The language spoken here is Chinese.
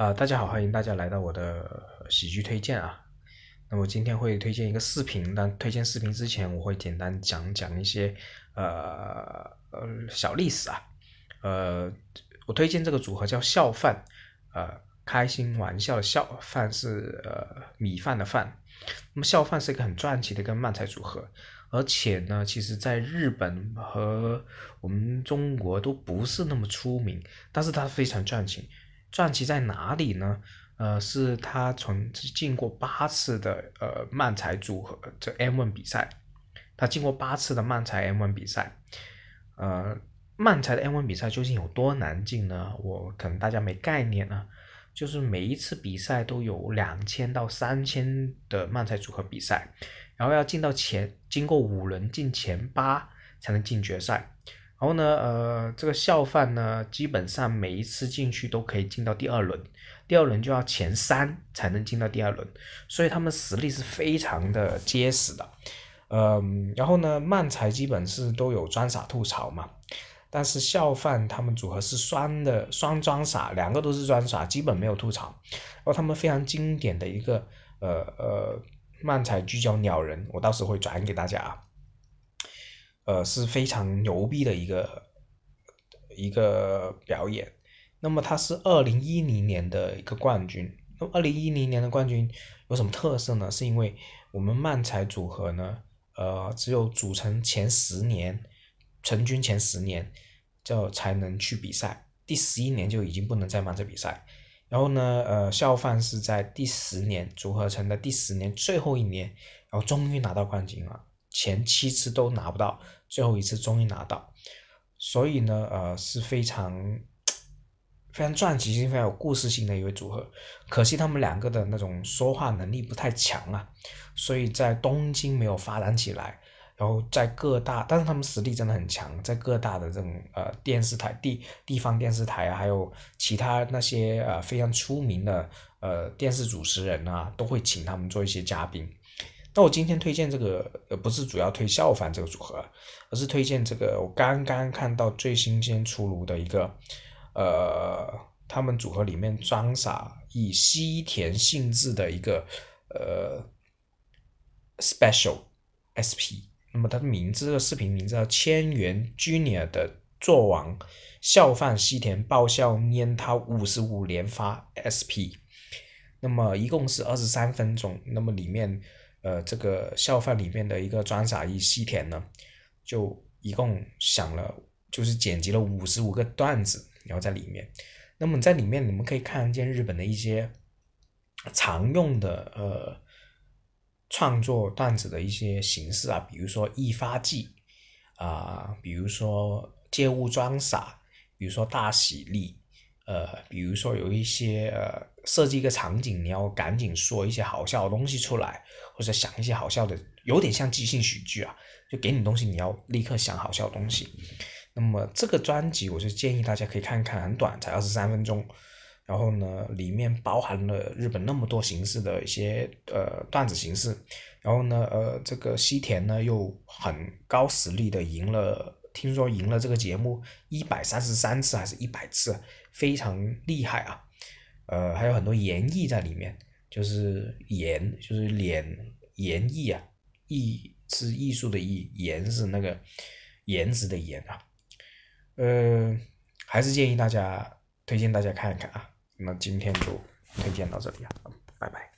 啊，大家好，欢迎大家来到我的喜剧推荐啊。那我今天会推荐一个视频，但推荐视频之前，我会简单讲讲一些呃呃小历史啊。呃，我推荐这个组合叫笑饭，呃，开心玩笑的笑饭是呃米饭的饭。那么笑饭是一个很传奇的一个漫才组合，而且呢，其实在日本和我们中国都不是那么出名，但是它非常传奇。传奇在哪里呢？呃，是他从进过八次的呃慢才组合这 M1 比赛，他进过八次的慢才 M1 比赛。呃，慢才的 M1 比赛究竟有多难进呢？我可能大家没概念啊。就是每一次比赛都有两千到三千的慢才组合比赛，然后要进到前，经过五轮进前八才能进决赛。然后呢，呃，这个校饭呢，基本上每一次进去都可以进到第二轮，第二轮就要前三才能进到第二轮，所以他们实力是非常的结实的。嗯，然后呢，漫才基本是都有装傻吐槽嘛，但是校饭他们组合是双的双装傻，两个都是装傻，基本没有吐槽。然后他们非常经典的一个呃呃漫才聚焦鸟人，我到时候会转给大家啊。呃，是非常牛逼的一个一个表演。那么他是二零一零年的一个冠军。那么二零一零年的冠军有什么特色呢？是因为我们漫才组合呢，呃，只有组成前十年，成军前十年就才能去比赛，第十一年就已经不能再漫才比赛。然后呢，呃，校范是在第十年组合成的第十年最后一年，然后终于拿到冠军了。前七次都拿不到，最后一次终于拿到，所以呢，呃，是非常非常传奇性、非常有故事性的一位组合。可惜他们两个的那种说话能力不太强啊，所以在东京没有发展起来。然后在各大，但是他们实力真的很强，在各大的这种呃电视台、地地方电视台啊，还有其他那些呃非常出名的呃电视主持人啊，都会请他们做一些嘉宾。那我今天推荐这个，呃，不是主要推校饭这个组合，而是推荐这个我刚刚看到最新鲜出炉的一个，呃，他们组合里面装傻以西田性质的一个，呃，special SP。那么它的名字，这个视频名字叫千元 Junior 的作王笑范西田爆笑拈他五十五连发 SP。那么一共是二十三分钟，那么里面。呃，这个校饭里面的一个装傻一西田呢，就一共想了，就是剪辑了五十五个段子，然后在里面。那么在里面你们可以看见日本的一些常用的呃创作段子的一些形式啊，比如说一发技啊，比如说借物装傻，比如说大喜力，呃，比如说有一些呃设计一个场景，你要赶紧说一些好笑的东西出来。或者想一些好笑的，有点像即兴喜剧啊，就给你东西，你要立刻想好笑的东西。那么这个专辑，我就建议大家可以看看，很短，才二十三分钟。然后呢，里面包含了日本那么多形式的一些呃段子形式。然后呢，呃，这个西田呢又很高实力的赢了，听说赢了这个节目一百三十三次还是一百次，非常厉害啊。呃，还有很多演绎在里面。就是颜，就是脸，颜艺啊，艺是艺术的艺，颜是那个颜值的颜啊。呃，还是建议大家推荐大家看一看啊。那今天就推荐到这里啊，拜拜。